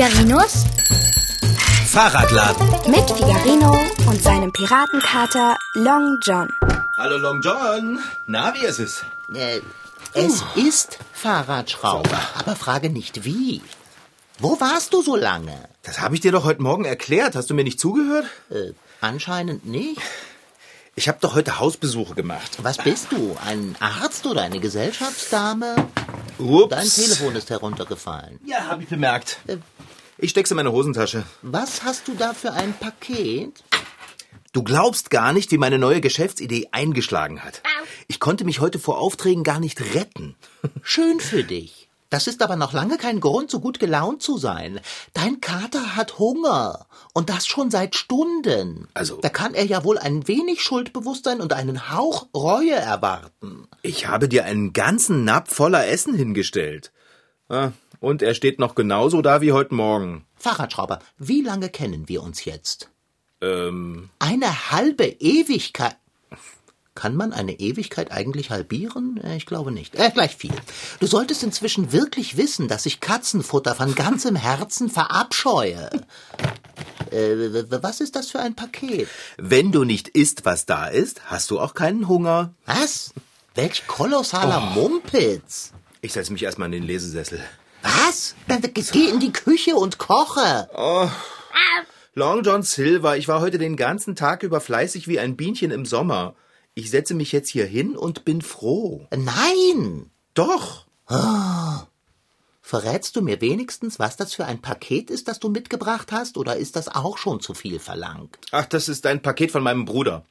Figarinos Fahrradladen. mit Figarino und seinem Piratenkater Long John. Hallo Long John. Na, wie ist es? Äh, es ist Fahrradschrauber, aber frage nicht wie. Wo warst du so lange? Das habe ich dir doch heute Morgen erklärt. Hast du mir nicht zugehört? Äh, anscheinend nicht. Ich habe doch heute Hausbesuche gemacht. Was bist du? Ein Arzt oder eine Gesellschaftsdame? Ups. Dein Telefon ist heruntergefallen. Ja, habe ich bemerkt. Äh. Ich steck's in meine Hosentasche. Was hast du da für ein Paket? Du glaubst gar nicht, wie meine neue Geschäftsidee eingeschlagen hat. Ich konnte mich heute vor Aufträgen gar nicht retten. Schön für dich. Das ist aber noch lange kein Grund, so gut gelaunt zu sein. Dein Kater hat Hunger. Und das schon seit Stunden. Also- Da kann er ja wohl ein wenig Schuldbewusstsein und einen Hauch Reue erwarten. Ich habe dir einen ganzen Napf voller Essen hingestellt. Ah, Und er steht noch genauso da wie heute Morgen. Fahrradschrauber, wie lange kennen wir uns jetzt? Ähm, Eine halbe Ewigkeit. Kann man eine Ewigkeit eigentlich halbieren? Äh, Ich glaube nicht. Äh, gleich viel. Du solltest inzwischen wirklich wissen, dass ich Katzenfutter von ganzem Herzen verabscheue. Äh, was ist das für ein Paket? wenn du nicht isst, was da ist, hast du auch keinen Hunger. Was? Welch kolossaler Mumpitz. Ich setze mich erstmal in den Lesesessel. Was? Dann geh in die Küche und koche. Long John Silver, ich war heute den ganzen Tag über fleißig wie ein Bienchen im Sommer. Ich setze mich jetzt hier hin und bin froh. Nein. Doch. Verrätst du mir wenigstens, was das für ein Paket ist, das du mitgebracht hast, oder ist das auch schon zu viel verlangt? Ach, das ist ein Paket von meinem Bruder.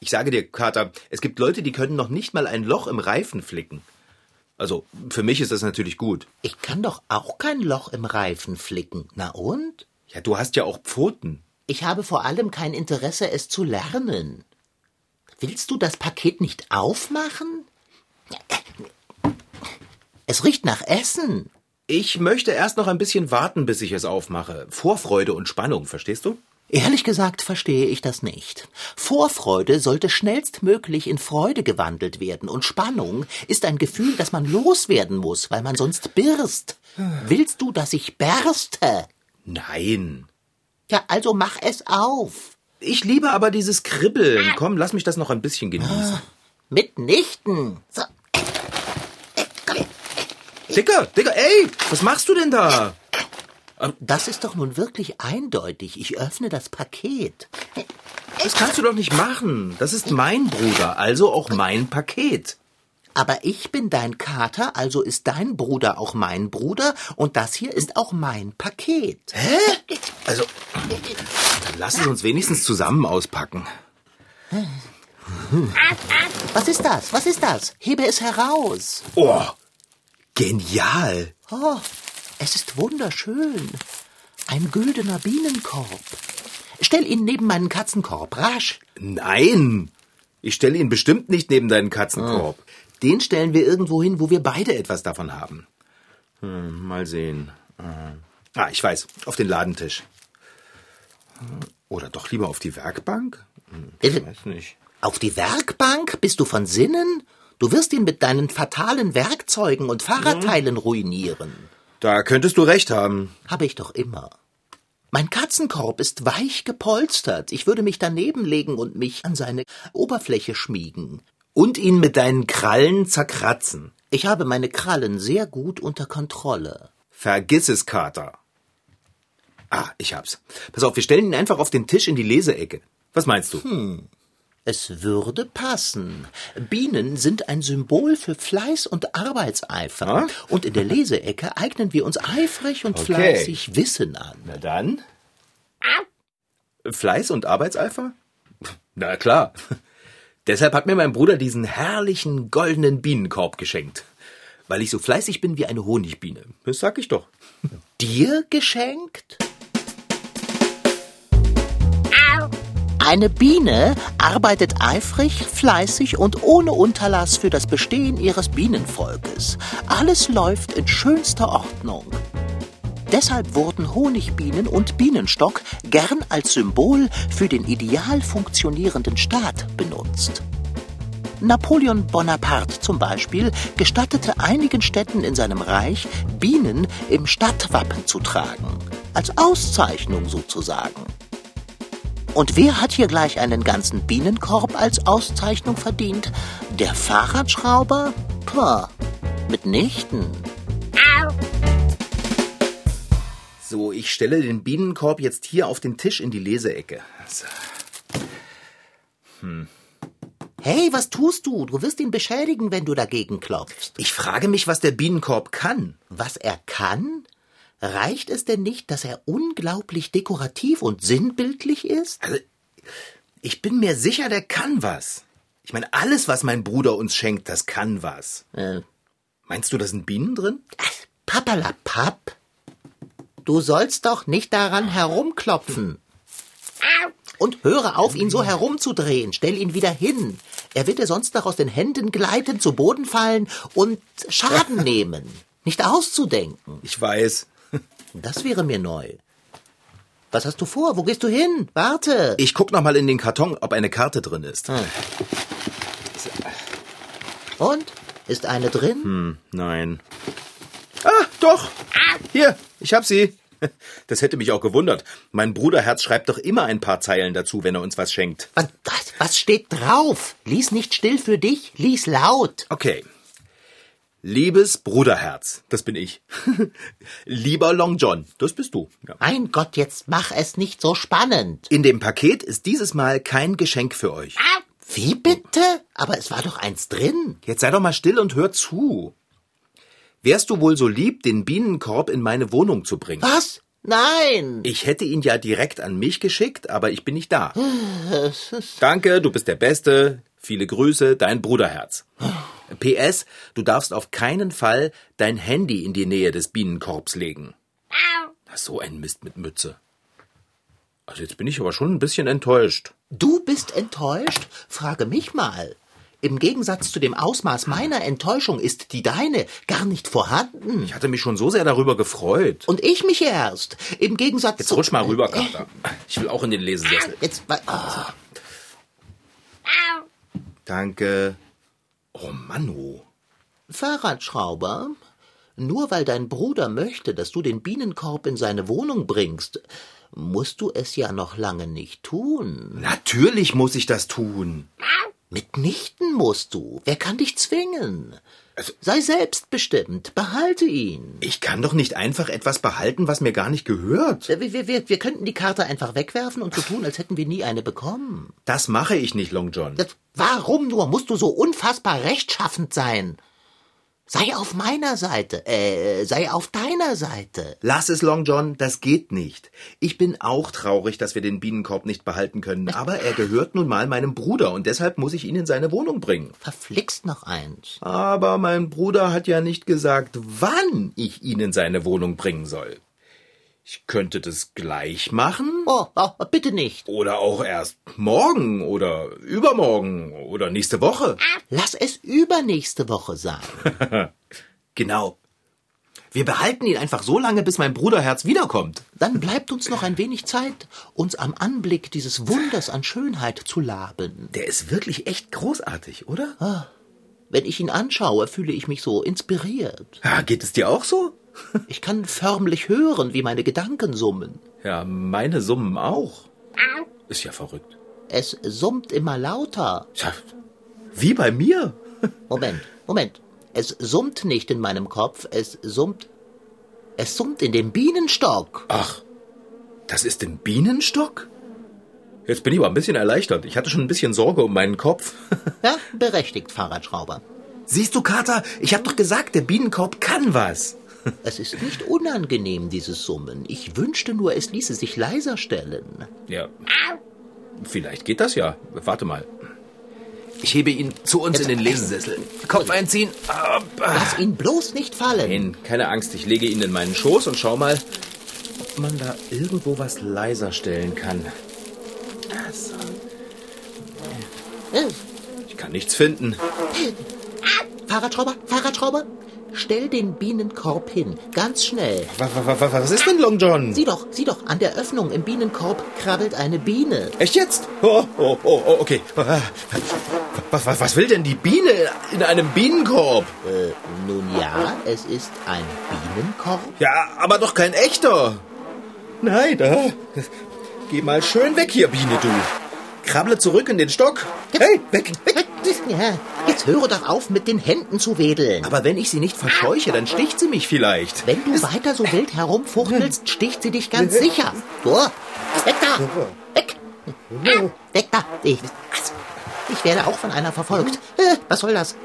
Ich sage dir, Kater, es gibt Leute, die können noch nicht mal ein Loch im Reifen flicken. Also, für mich ist das natürlich gut. Ich kann doch auch kein Loch im Reifen flicken. Na und? Ja, du hast ja auch Pfoten. Ich habe vor allem kein Interesse, es zu lernen. Willst du das Paket nicht aufmachen? Es riecht nach Essen. Ich möchte erst noch ein bisschen warten, bis ich es aufmache. Vorfreude und Spannung, verstehst du? Ehrlich gesagt verstehe ich das nicht. Vorfreude sollte schnellstmöglich in Freude gewandelt werden und Spannung ist ein Gefühl, das man loswerden muss, weil man sonst birst. Willst du, dass ich berste? Nein. Ja, also mach es auf. Ich liebe aber dieses Kribbeln. Komm, lass mich das noch ein bisschen genießen. Mitnichten. So. Dicker, Dicker, ey, was machst du denn da? Das ist doch nun wirklich eindeutig. Ich öffne das Paket. Das kannst du doch nicht machen. Das ist mein Bruder, also auch mein Paket. Aber ich bin dein Kater, also ist dein Bruder auch mein Bruder und das hier ist auch mein Paket. Hä? Also, dann lass es uns wenigstens zusammen auspacken. Was ist das? Was ist das? Hebe es heraus. Oh, genial. Oh, es ist wunderschön. Ein güldener Bienenkorb. Stell ihn neben meinen Katzenkorb, rasch. Nein, ich stelle ihn bestimmt nicht neben deinen Katzenkorb. Den stellen wir irgendwo hin, wo wir beide etwas davon haben. Hm, mal sehen. Ah, ich weiß, auf den Ladentisch. Oder doch lieber auf die Werkbank? Hm, Ich Äh, weiß nicht. Auf die Werkbank? Bist du von Sinnen? Du wirst ihn mit deinen fatalen Werkzeugen und Fahrradteilen ruinieren. Da könntest du recht haben. Habe ich doch immer. Mein Katzenkorb ist weich gepolstert. Ich würde mich daneben legen und mich an seine Oberfläche schmiegen. Und ihn mit deinen Krallen zerkratzen. Ich habe meine Krallen sehr gut unter Kontrolle. Vergiss es, Kater. Ah, ich hab's. Pass auf, wir stellen ihn einfach auf den Tisch in die Leseecke. Was meinst du? Es würde passen. Bienen sind ein Symbol für Fleiß und Arbeitseifer. Ah. Und in der Leseecke eignen wir uns eifrig und Okay. fleißig Wissen an. Na dann. Fleiß und Arbeitseifer? Na klar. Deshalb hat mir mein Bruder diesen herrlichen goldenen Bienenkorb geschenkt. Weil ich so fleißig bin wie eine Honigbiene. Das sag ich doch. Dir geschenkt? Eine Biene arbeitet eifrig, fleißig und ohne Unterlass für das Bestehen ihres Bienenvolkes. Alles läuft in schönster Ordnung. Deshalb wurden Honigbienen und Bienenstock gern als Symbol für den ideal funktionierenden Staat benutzt. Napoleon Bonaparte zum Beispiel gestattete einigen Städten in seinem Reich, Bienen im Stadtwappen zu tragen. Als Auszeichnung sozusagen. Und wer hat hier gleich einen ganzen Bienenkorb als Auszeichnung verdient? Der Fahrradschrauber? Puh, mitnichten. So, ich stelle den Bienenkorb jetzt hier auf den Tisch in die Leseecke. So. Hey, was tust du? Du wirst ihn beschädigen, wenn du dagegen klopfst. Ich frage mich, was der Bienenkorb kann. Was er kann? Reicht es denn nicht, dass er unglaublich dekorativ und sinnbildlich ist? Also, ich bin mir sicher, der kann was. Ich meine, alles, was mein Bruder uns schenkt, das kann was. Äh, Meinst du, da sind Bienen drin? Papperlapapp. Du sollst doch nicht daran herumklopfen. Und höre auf, ihn so herumzudrehen. Stell ihn wieder hin. Er wird dir sonst noch aus den Händen gleiten, zu Boden fallen und Schaden nehmen. Nicht auszudenken. Ich weiß. Das wäre mir neu. Was hast du vor? Wo gehst du hin? Warte. Ich guck noch mal in den Karton, ob eine Karte drin ist. Und? Ist eine drin? Hm, nein. Ah, doch. Hier, ich hab sie. Das hätte mich auch gewundert. Mein Bruderherz schreibt doch immer ein paar Zeilen dazu, wenn er uns was schenkt. Was, was, was steht drauf? Lies nicht still für dich, lies laut. Okay. Liebes Bruderherz, das bin ich. Lieber Long John, das bist du. Ja. Mein Gott, jetzt mach es nicht so spannend. In dem Paket ist dieses Mal kein Geschenk für euch. Wie bitte? Aber es war doch eins drin. Jetzt sei doch mal still und hör zu. Wärst du wohl so lieb, den Bienenkorb in meine Wohnung zu bringen? Was? Nein. Ich hätte ihn ja direkt an mich geschickt, aber ich bin nicht da. Danke, du bist der Beste. Viele Grüße, dein Bruderherz. PS, du darfst auf keinen Fall dein Handy in die Nähe des Bienenkorbs legen. So ein Mist mit Mütze. Also jetzt bin ich aber schon ein bisschen enttäuscht. Du bist enttäuscht? Frage mich mal. Im Gegensatz zu dem Ausmaß meiner Enttäuschung ist die deine gar nicht vorhanden. Ich hatte mich schon so sehr darüber gefreut. Und ich mich erst. Im Gegensatz Jetzt zu. rutsch mal rüber, Kater. Ich will auch in den Lesesessel. Jetzt. Ah. Danke. Oh, Manu. Fahrradschrauber, nur weil dein Bruder möchte, dass du den Bienenkorb in seine Wohnung bringst, musst du es ja noch lange nicht tun. Natürlich muss ich das tun. Mitnichten musst du. Wer kann dich zwingen? Also- Sei selbstbestimmt, behalte ihn. Ich kann doch nicht einfach etwas behalten, was mir gar nicht gehört. Wir, wir, wir, wir könnten die Karte einfach wegwerfen und so tun, als hätten wir nie eine bekommen. Das mache ich nicht, Long John. Das, warum nur musst du so unfassbar rechtschaffend sein? Sei auf meiner Seite, äh, sei auf deiner Seite. Lass es, Long John, das geht nicht. Ich bin auch traurig, dass wir den Bienenkorb nicht behalten können, aber er gehört nun mal meinem Bruder und deshalb muss ich ihn in seine Wohnung bringen. Verflixt noch eins. Aber mein Bruder hat ja nicht gesagt, wann ich ihn in seine Wohnung bringen soll. Ich könnte das gleich machen Oh, oh, bitte nicht. oder auch erst morgen oder übermorgen oder nächste Woche. Lass es übernächste Woche sein. Genau. Wir behalten ihn einfach so lange, bis mein Bruderherz wiederkommt. Dann bleibt uns noch ein wenig Zeit, uns am Anblick dieses Wunders an Schönheit zu laben. Der ist wirklich echt großartig, oder? Wenn ich ihn anschaue, fühle ich mich so inspiriert. Ja, geht es dir auch so? Ich kann förmlich hören, wie meine Gedanken summen. Ja, meine summen auch. Ist ja verrückt. Es summt immer lauter. Tja, wie bei mir. Moment, Moment. Es summt nicht in meinem Kopf, es summt. Es summt in dem Bienenstock. Ach, das ist ein Bienenstock? Jetzt bin ich aber ein bisschen erleichtert. Ich hatte schon ein bisschen Sorge um meinen Kopf. Ja, berechtigt, Fahrradschrauber. Siehst du, Kater, ich hab doch gesagt, der Bienenkorb kann was. Es ist nicht unangenehm, dieses Summen. Ich wünschte nur, es ließe sich leiser stellen. Ja. Vielleicht geht das ja. Warte mal. Ich hebe ihn zu uns in den Lesesessel. Kopf einziehen. Lass ihn bloß nicht fallen. Nein, keine Angst. Ich lege ihn in meinen Schoß und schau mal, ob man da irgendwo was leiser stellen kann. Also, ich kann nichts finden. Fahrradschrauber, Fahrradschrauber, stell den Bienenkorb hin. Ganz schnell. Was, was, was ist denn Long John? Sieh doch, sieh doch, an der Öffnung im Bienenkorb krabbelt eine Biene. Echt jetzt? Oh, oh, oh, oh, okay. Was, was, was will denn die Biene in einem Bienenkorb? Äh, nun ja, es ist ein Bienenkorb. Ja, aber doch kein echter. Nein, da. Geh mal schön weg hier, Biene, du. Krabble zurück in den Stock. Hey, weg, weg. Ja, jetzt höre doch auf, mit den Händen zu wedeln. Aber wenn ich sie nicht verscheuche, dann sticht sie mich vielleicht. Wenn du weiter so wild herumfuchtelst, sticht sie dich ganz sicher. So, weg da! Weg! Weg da! Ich, ich werde auch von einer verfolgt. Äh, was soll das?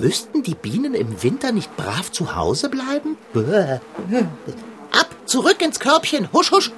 Müssten die Bienen im Winter nicht brav zu Hause bleiben? Ab, zurück ins Körbchen. Husch, husch.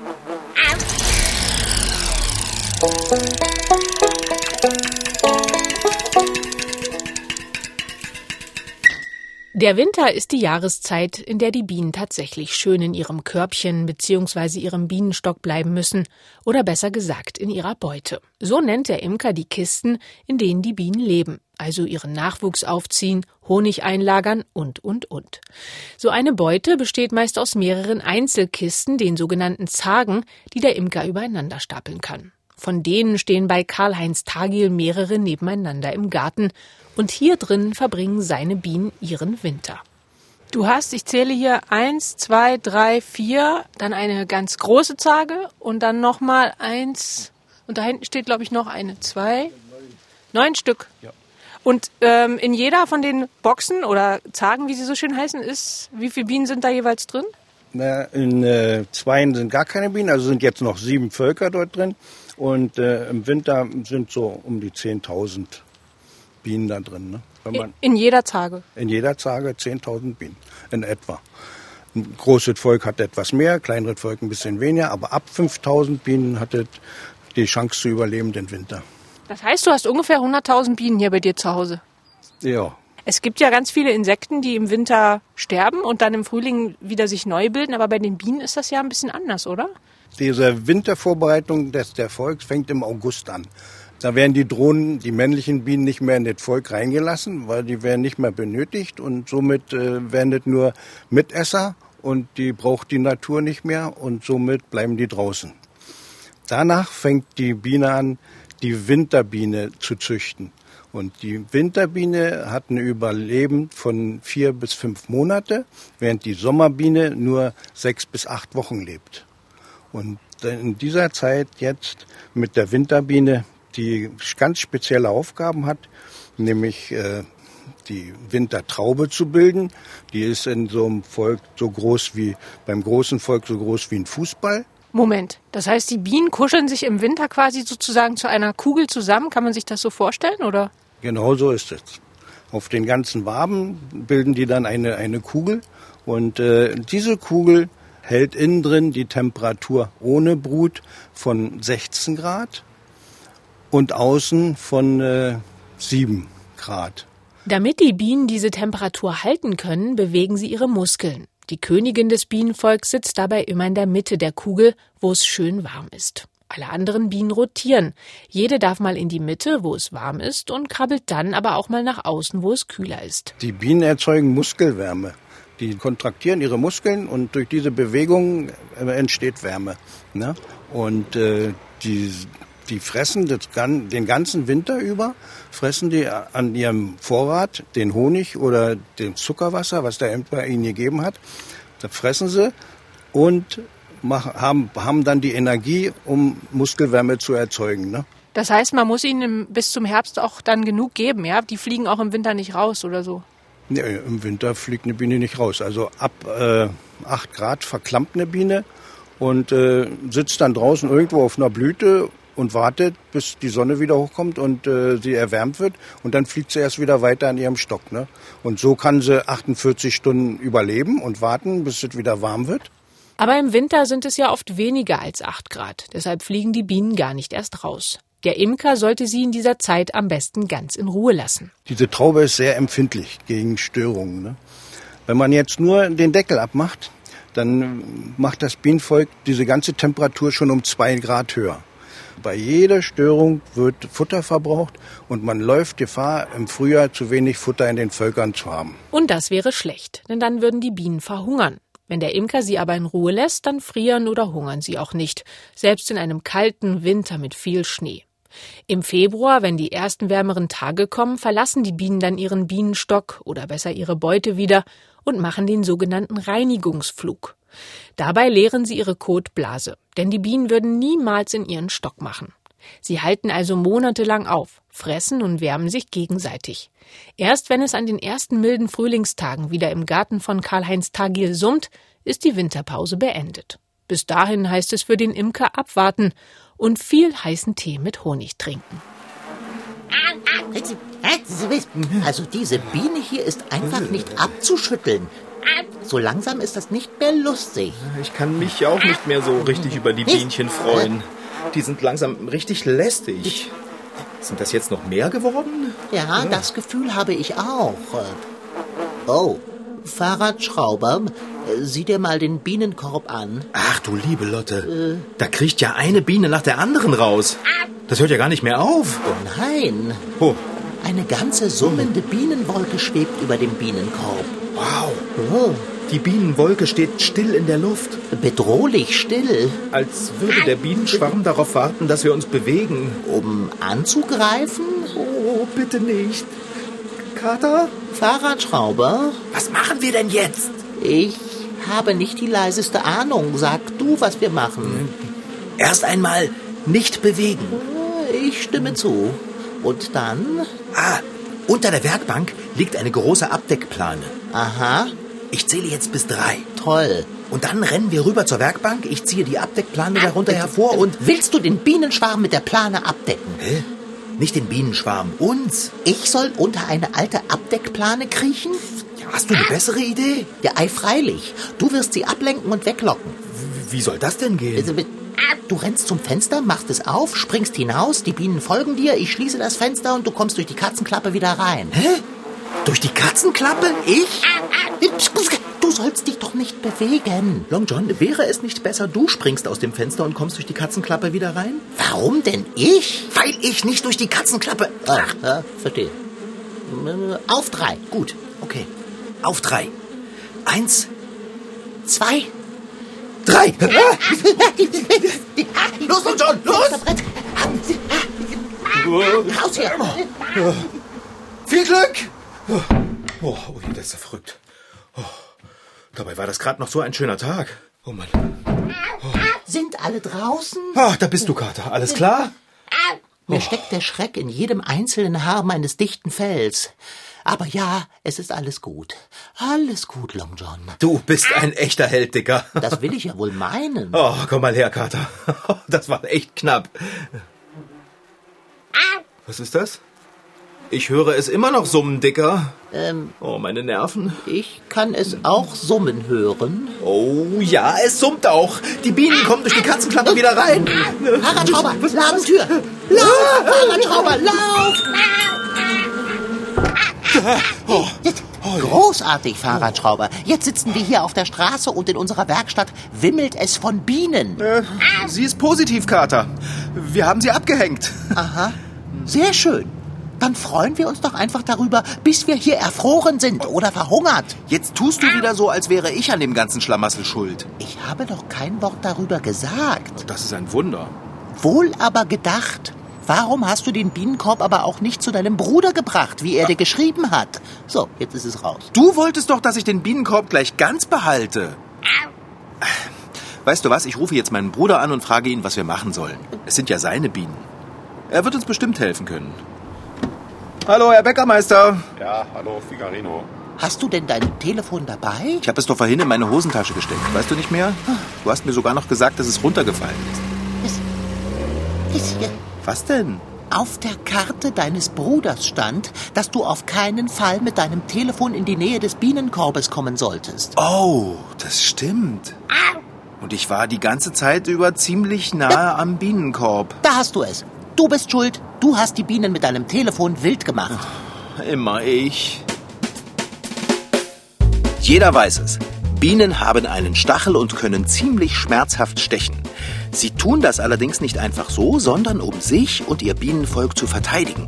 Der Winter ist die Jahreszeit, in der die Bienen tatsächlich schön in ihrem Körbchen bzw. ihrem Bienenstock bleiben müssen, oder besser gesagt in ihrer Beute. So nennt der Imker die Kisten, in denen die Bienen leben, also ihren Nachwuchs aufziehen, Honig einlagern und, und, und. So eine Beute besteht meist aus mehreren Einzelkisten, den sogenannten Zagen, die der Imker übereinander stapeln kann. Von denen stehen bei Karl-Heinz Tagil mehrere nebeneinander im Garten und hier drin verbringen seine Bienen ihren Winter. Du hast, ich zähle hier eins, zwei, drei, vier, dann eine ganz große Zage und dann nochmal eins und da hinten steht, glaube ich, noch eine, zwei, neun Stück. Ja. Und ähm, in jeder von den Boxen oder Zagen, wie sie so schön heißen, ist, wie viele Bienen sind da jeweils drin? Na, in äh, zweien sind gar keine Bienen, also sind jetzt noch sieben Völker dort drin. Und äh, im Winter sind so um die 10.000 Bienen da drin. Ne? Man, in jeder Zage? In jeder Zage 10.000 Bienen in etwa. Ein großes Volk hat etwas mehr, kleineres Volk ein bisschen weniger, aber ab 5.000 Bienen hat es die Chance zu überleben den Winter. Das heißt, du hast ungefähr 100.000 Bienen hier bei dir zu Hause? Ja. Es gibt ja ganz viele Insekten, die im Winter sterben und dann im Frühling wieder sich neu bilden, aber bei den Bienen ist das ja ein bisschen anders, oder? Diese Wintervorbereitung des der Volks fängt im August an. Da werden die Drohnen, die männlichen Bienen nicht mehr in das Volk reingelassen, weil die werden nicht mehr benötigt und somit äh, werden das nur Mitesser und die braucht die Natur nicht mehr und somit bleiben die draußen. Danach fängt die Biene an, die Winterbiene zu züchten. Und die Winterbiene hat ein Überleben von vier bis fünf Monate, während die Sommerbiene nur sechs bis acht Wochen lebt. Und in dieser Zeit jetzt mit der Winterbiene die ganz spezielle Aufgaben hat, nämlich äh, die Wintertraube zu bilden. Die ist in so einem Volk so groß wie, beim großen Volk so groß wie ein Fußball. Moment, das heißt, die Bienen kuscheln sich im Winter quasi sozusagen zu einer Kugel zusammen. Kann man sich das so vorstellen, oder? Genau so ist es. Auf den ganzen Waben bilden die dann eine, eine Kugel. Und äh, diese Kugel hält innen drin die Temperatur ohne Brut von 16 Grad und außen von äh, 7 Grad. Damit die Bienen diese Temperatur halten können, bewegen sie ihre Muskeln. Die Königin des Bienenvolks sitzt dabei immer in der Mitte der Kugel, wo es schön warm ist. Alle anderen Bienen rotieren. Jede darf mal in die Mitte, wo es warm ist, und krabbelt dann aber auch mal nach außen, wo es kühler ist. Die Bienen erzeugen Muskelwärme. Die kontraktieren ihre Muskeln und durch diese Bewegung äh, entsteht Wärme. Ne? Und äh, die die fressen das, den ganzen Winter über, fressen die an ihrem Vorrat den Honig oder den Zuckerwasser, was der Imker ihnen gegeben hat. Das fressen sie und machen, haben, haben dann die Energie, um Muskelwärme zu erzeugen. Ne? Das heißt, man muss ihnen bis zum Herbst auch dann genug geben, ja? Die fliegen auch im Winter nicht raus oder so? Nee, im Winter fliegt eine Biene nicht raus. Also ab äh, 8 Grad verklampt eine Biene und äh, sitzt dann draußen irgendwo auf einer Blüte und wartet, bis die Sonne wieder hochkommt und äh, sie erwärmt wird. Und dann fliegt sie erst wieder weiter an ihrem Stock. Ne? Und so kann sie 48 Stunden überleben und warten, bis es wieder warm wird. Aber im Winter sind es ja oft weniger als 8 Grad. Deshalb fliegen die Bienen gar nicht erst raus. Der Imker sollte sie in dieser Zeit am besten ganz in Ruhe lassen. Diese Traube ist sehr empfindlich gegen Störungen. Ne? Wenn man jetzt nur den Deckel abmacht, dann macht das Bienenvolk diese ganze Temperatur schon um zwei Grad höher. Bei jeder Störung wird Futter verbraucht und man läuft Gefahr, im Frühjahr zu wenig Futter in den Völkern zu haben. Und das wäre schlecht, denn dann würden die Bienen verhungern. Wenn der Imker sie aber in Ruhe lässt, dann frieren oder hungern sie auch nicht, selbst in einem kalten Winter mit viel Schnee. Im Februar, wenn die ersten wärmeren Tage kommen, verlassen die Bienen dann ihren Bienenstock oder besser ihre Beute wieder und machen den sogenannten Reinigungsflug. Dabei leeren sie ihre Kotblase, denn die Bienen würden niemals in ihren Stock machen. Sie halten also monatelang auf, fressen und wärmen sich gegenseitig. Erst wenn es an den ersten milden Frühlingstagen wieder im Garten von Karl-Heinz Tagil summt, ist die Winterpause beendet. Bis dahin heißt es für den Imker abwarten und viel heißen Tee mit Honig trinken. Also diese Biene hier ist einfach nicht abzuschütteln. So langsam ist das nicht mehr lustig. Ich kann mich auch nicht mehr so richtig über die Bienchen freuen. Die sind langsam richtig lästig. Sind das jetzt noch mehr geworden? Ja, das Gefühl habe ich auch. Oh, Fahrradschrauber, sieh dir mal den Bienenkorb an. Ach du liebe Lotte, da kriecht ja eine Biene nach der anderen raus. Das hört ja gar nicht mehr auf. Oh nein, Oh, eine ganze summende Bienenwolke schwebt über dem Bienenkorb. wow. Oh, Die Bienenwolke steht still in der Luft, bedrohlich still, als würde der Bienenschwarm darauf warten, dass wir uns bewegen. um anzugreifen. Oh, bitte nicht. Kater? Fahrradschrauber, Was machen wir denn jetzt? ich habe nicht die leiseste Ahnung. Sag du, was wir machen. Erst einmal nicht bewegen. Ich stimme zu. Und dann? Ah, unter der Werkbank liegt eine große Abdeckplane. Aha, Ich zähle jetzt bis drei. toll. Und dann rennen wir rüber zur Werkbank. Ich ziehe die Abdeckplane darunter hervor und... Willst du den Bienenschwarm mit der Plane abdecken? Hä? Nicht den Bienenschwarm, uns. Ich soll unter eine alte Abdeckplane kriechen? Ja, hast du eine bessere Idee? Ja, ei, freilich. Du wirst sie ablenken und weglocken. Wie soll das denn gehen? Also, Du rennst zum Fenster, machst es auf, springst hinaus, die Bienen folgen dir, ich schließe das Fenster und du kommst durch die Katzenklappe wieder rein. Hä? Durch die Katzenklappe? Ich? Du sollst dich doch nicht bewegen. Long John, wäre es nicht besser, du springst aus dem Fenster und kommst durch die Katzenklappe wieder rein? Warum denn ich? Weil ich nicht durch die Katzenklappe... Ach, ja, verstehe. Auf drei. Gut, okay. Auf drei. Eins, Zwei. drei. Los, Long John, los! Raus hier! Viel Glück! Oh, oh, das ist ja verrückt. Oh, dabei war das gerade noch so ein schöner Tag. Oh Mann. Sind alle draußen? Ah, da bist du, Kater. Alles klar? Mir steckt der Schreck in jedem einzelnen Haar meines dichten Fells. Aber ja, es ist alles gut. Alles gut, Long John. Du bist ein echter Held, Dicker. Das will ich ja wohl meinen. Oh, komm mal her, Kater. Das war echt knapp. Was ist das? Ich höre es immer noch summen, Dicker. Ähm, Oh, meine Nerven. ich kann es auch summen hören. Oh ja, es summt auch. Die Bienen kommen durch die Katzenklappe wieder rein. Fahrradschrauber, Ladentür! Lauf, Fahrradschrauber, lauf! Großartig, Fahrradschrauber. Jetzt sitzen wir hier auf der Straße und in unserer Werkstatt wimmelt es von Bienen. Äh, sie ist positiv, Kater. Wir haben sie abgehängt. Aha, sehr schön. Dann freuen wir uns doch einfach darüber, bis wir hier erfroren sind oder verhungert. Jetzt tust du wieder so, als wäre ich an dem ganzen Schlamassel schuld. Ich habe doch kein Wort darüber gesagt. Das ist ein Wunder. Wohl aber gedacht. Warum hast du den Bienenkorb aber auch nicht zu deinem Bruder gebracht, wie er dir geschrieben hat? So, jetzt ist es raus. Du wolltest doch, dass ich den Bienenkorb gleich ganz behalte. Weißt du was? Ich rufe jetzt meinen Bruder an und frage ihn, was wir machen sollen. Es sind ja seine Bienen. Er wird uns bestimmt helfen können. Hallo, Herr Bäckermeister. Ja, hallo, Figarino. Hast du denn dein Telefon dabei? Ich habe es doch vorhin in meine Hosentasche gesteckt. Weißt du nicht mehr? Du hast mir sogar noch gesagt, dass es runtergefallen ist. Ist hier Was denn? auf der Karte deines Bruders stand, dass du auf keinen Fall mit deinem Telefon in die Nähe des Bienenkorbes kommen solltest. Oh, das stimmt. Und ich war die ganze Zeit über ziemlich nahe am Bienenkorb. Da hast du es. Du bist schuld. Du hast die Bienen mit deinem Telefon wild gemacht. Immer ich. Jeder weiß es. Bienen haben einen Stachel und können ziemlich schmerzhaft stechen. Sie tun das allerdings nicht einfach so, sondern um sich und ihr Bienenvolk zu verteidigen.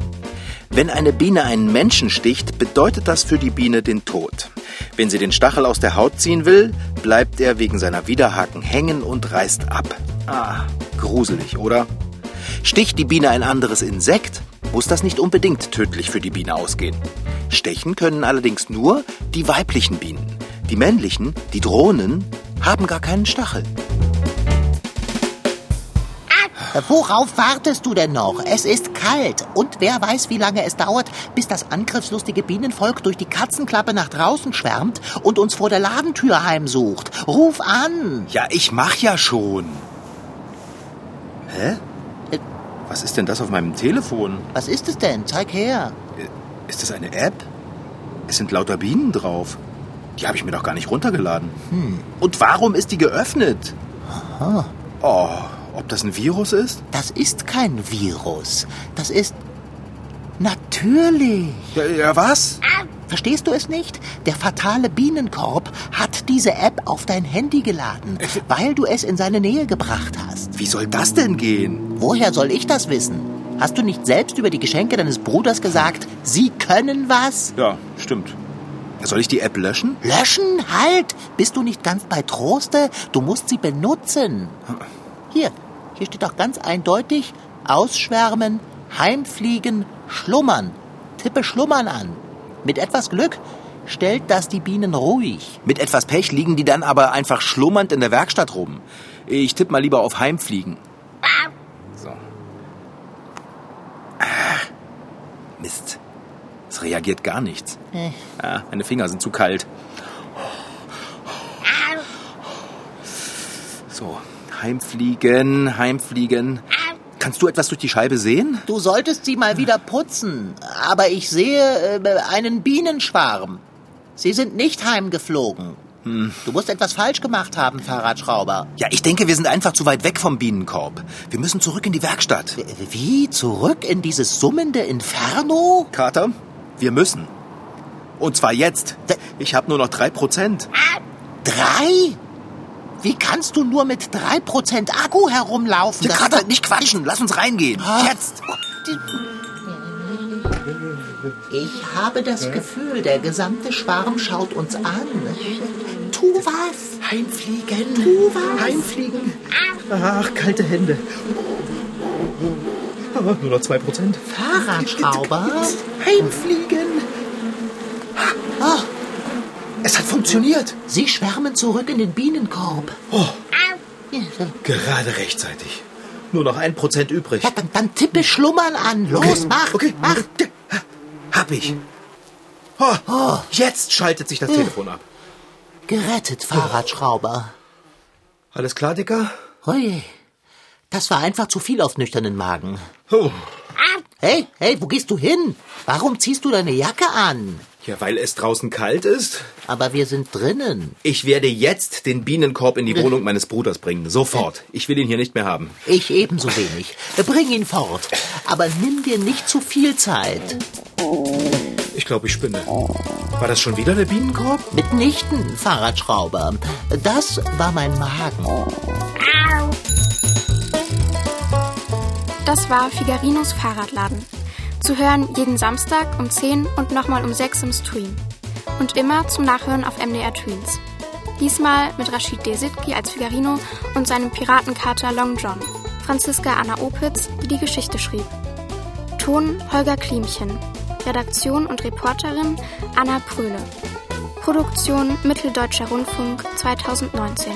Wenn eine Biene einen Menschen sticht, bedeutet das für die Biene den Tod. Wenn sie den Stachel aus der Haut ziehen will, bleibt er wegen seiner Widerhaken hängen und reißt ab. Ah, gruselig, oder? Sticht die Biene ein anderes Insekt, muss das nicht unbedingt tödlich für die Biene ausgehen. Stechen können allerdings nur die weiblichen Bienen. Die männlichen, die Drohnen, haben gar keinen Stachel. Worauf wartest du denn noch? Es ist kalt. Und wer weiß, wie lange es dauert, bis das angriffslustige Bienenvolk durch die Katzenklappe nach draußen schwärmt und uns vor der Ladentür heimsucht. Ruf an! Ja, ich mach ja schon. Hä? Äh. Was ist denn das auf meinem Telefon? Was ist es denn? Zeig her. Ist das eine App? Es sind lauter Bienen drauf. Die habe ich mir doch gar nicht runtergeladen. Und warum ist die geöffnet? Oh, ob das ein Virus ist? Das ist kein Virus. Das ist... Natürlich. Ja, ja was? Verstehst du es nicht? Der fatale Bienenkorb hat diese App auf dein Handy geladen, weil du es in seine Nähe gebracht hast. Wie soll das denn gehen? Woher soll ich das wissen? Hast du nicht selbst über die Geschenke deines Bruders gesagt, sie können was? Ja, stimmt. Soll ich die App löschen? Löschen? Halt! Bist du nicht ganz bei Troste? Du musst sie benutzen. Hier, hier steht doch ganz eindeutig, ausschwärmen, heimfliegen, schlummern. Tippe schlummern an. Mit etwas Glück stellt das die Bienen ruhig. Mit etwas Pech liegen die dann aber einfach schlummernd in der Werkstatt rum. Ich tippe mal lieber auf Heimfliegen. So. Ah, Mist. Es reagiert gar nichts. Ah, meine Finger sind zu kalt. So, Heimfliegen, Heimfliegen. Kannst du etwas durch die Scheibe sehen? Du solltest sie mal wieder putzen. Aber ich sehe äh, einen Bienenschwarm. Sie sind nicht heimgeflogen. Du musst etwas falsch gemacht haben, Fahrradschrauber. Ja, ich denke, wir sind einfach zu weit weg vom Bienenkorb. Wir müssen zurück in die Werkstatt. Wie? Zurück in dieses summende Inferno? Kater, wir müssen. Und zwar jetzt. Ich habe nur noch drei Prozent. Drei? Wie kannst du nur mit drei Prozent Akku herumlaufen? Das- Kater, nicht quatschen. Lass uns reingehen. Jetzt. Ich habe das Gefühl, der gesamte Schwarm schaut uns an. Tu was. Heimfliegen. Tu was. Heimfliegen. Ach, kalte Hände. Ah, Nur noch zwei Prozent. Fahrradschrauber? Heimfliegen. Ah, Es hat funktioniert. sie schwärmen zurück in den Bienenkorb. Oh, gerade rechtzeitig. Nur noch ein Prozent übrig. Ja, dann, dann tippe Schlummern an. Los, mach. Okay, mach. Hab ich. Oh, jetzt schaltet sich das Telefon ab. Gerettet, Fahrradschrauber. Alles klar, Dicker? Hui, das war einfach zu viel auf nüchternen Magen. Oh. Hey, hey, wo gehst du hin? Warum ziehst du deine Jacke an? Ja, weil es draußen kalt ist. Aber wir sind drinnen. Ich werde jetzt den Bienenkorb in die Wohnung meines Bruders bringen. Sofort. Ich will ihn hier nicht mehr haben. Ich ebenso wenig. Bring ihn fort. Aber nimm dir nicht zu viel Zeit. Ich glaube, ich spinne. War das schon wieder der Bienenkorb? Mitnichten, Fahrradschrauber. Das war mein Magen. Das war Figarinos Fahrradladen. Zu hören jeden Samstag um 10 und nochmal um 6 im Stream. Und immer zum Nachhören auf MDR Tweens. Diesmal mit Rashid Desitki als Figarino und seinem Piratenkater Long John. Franziska Anna Opitz, die die Geschichte schrieb. Ton Holger Klimchen. Redaktion und Reporterin Anna Pröhle. Produktion Mitteldeutscher Rundfunk 2019.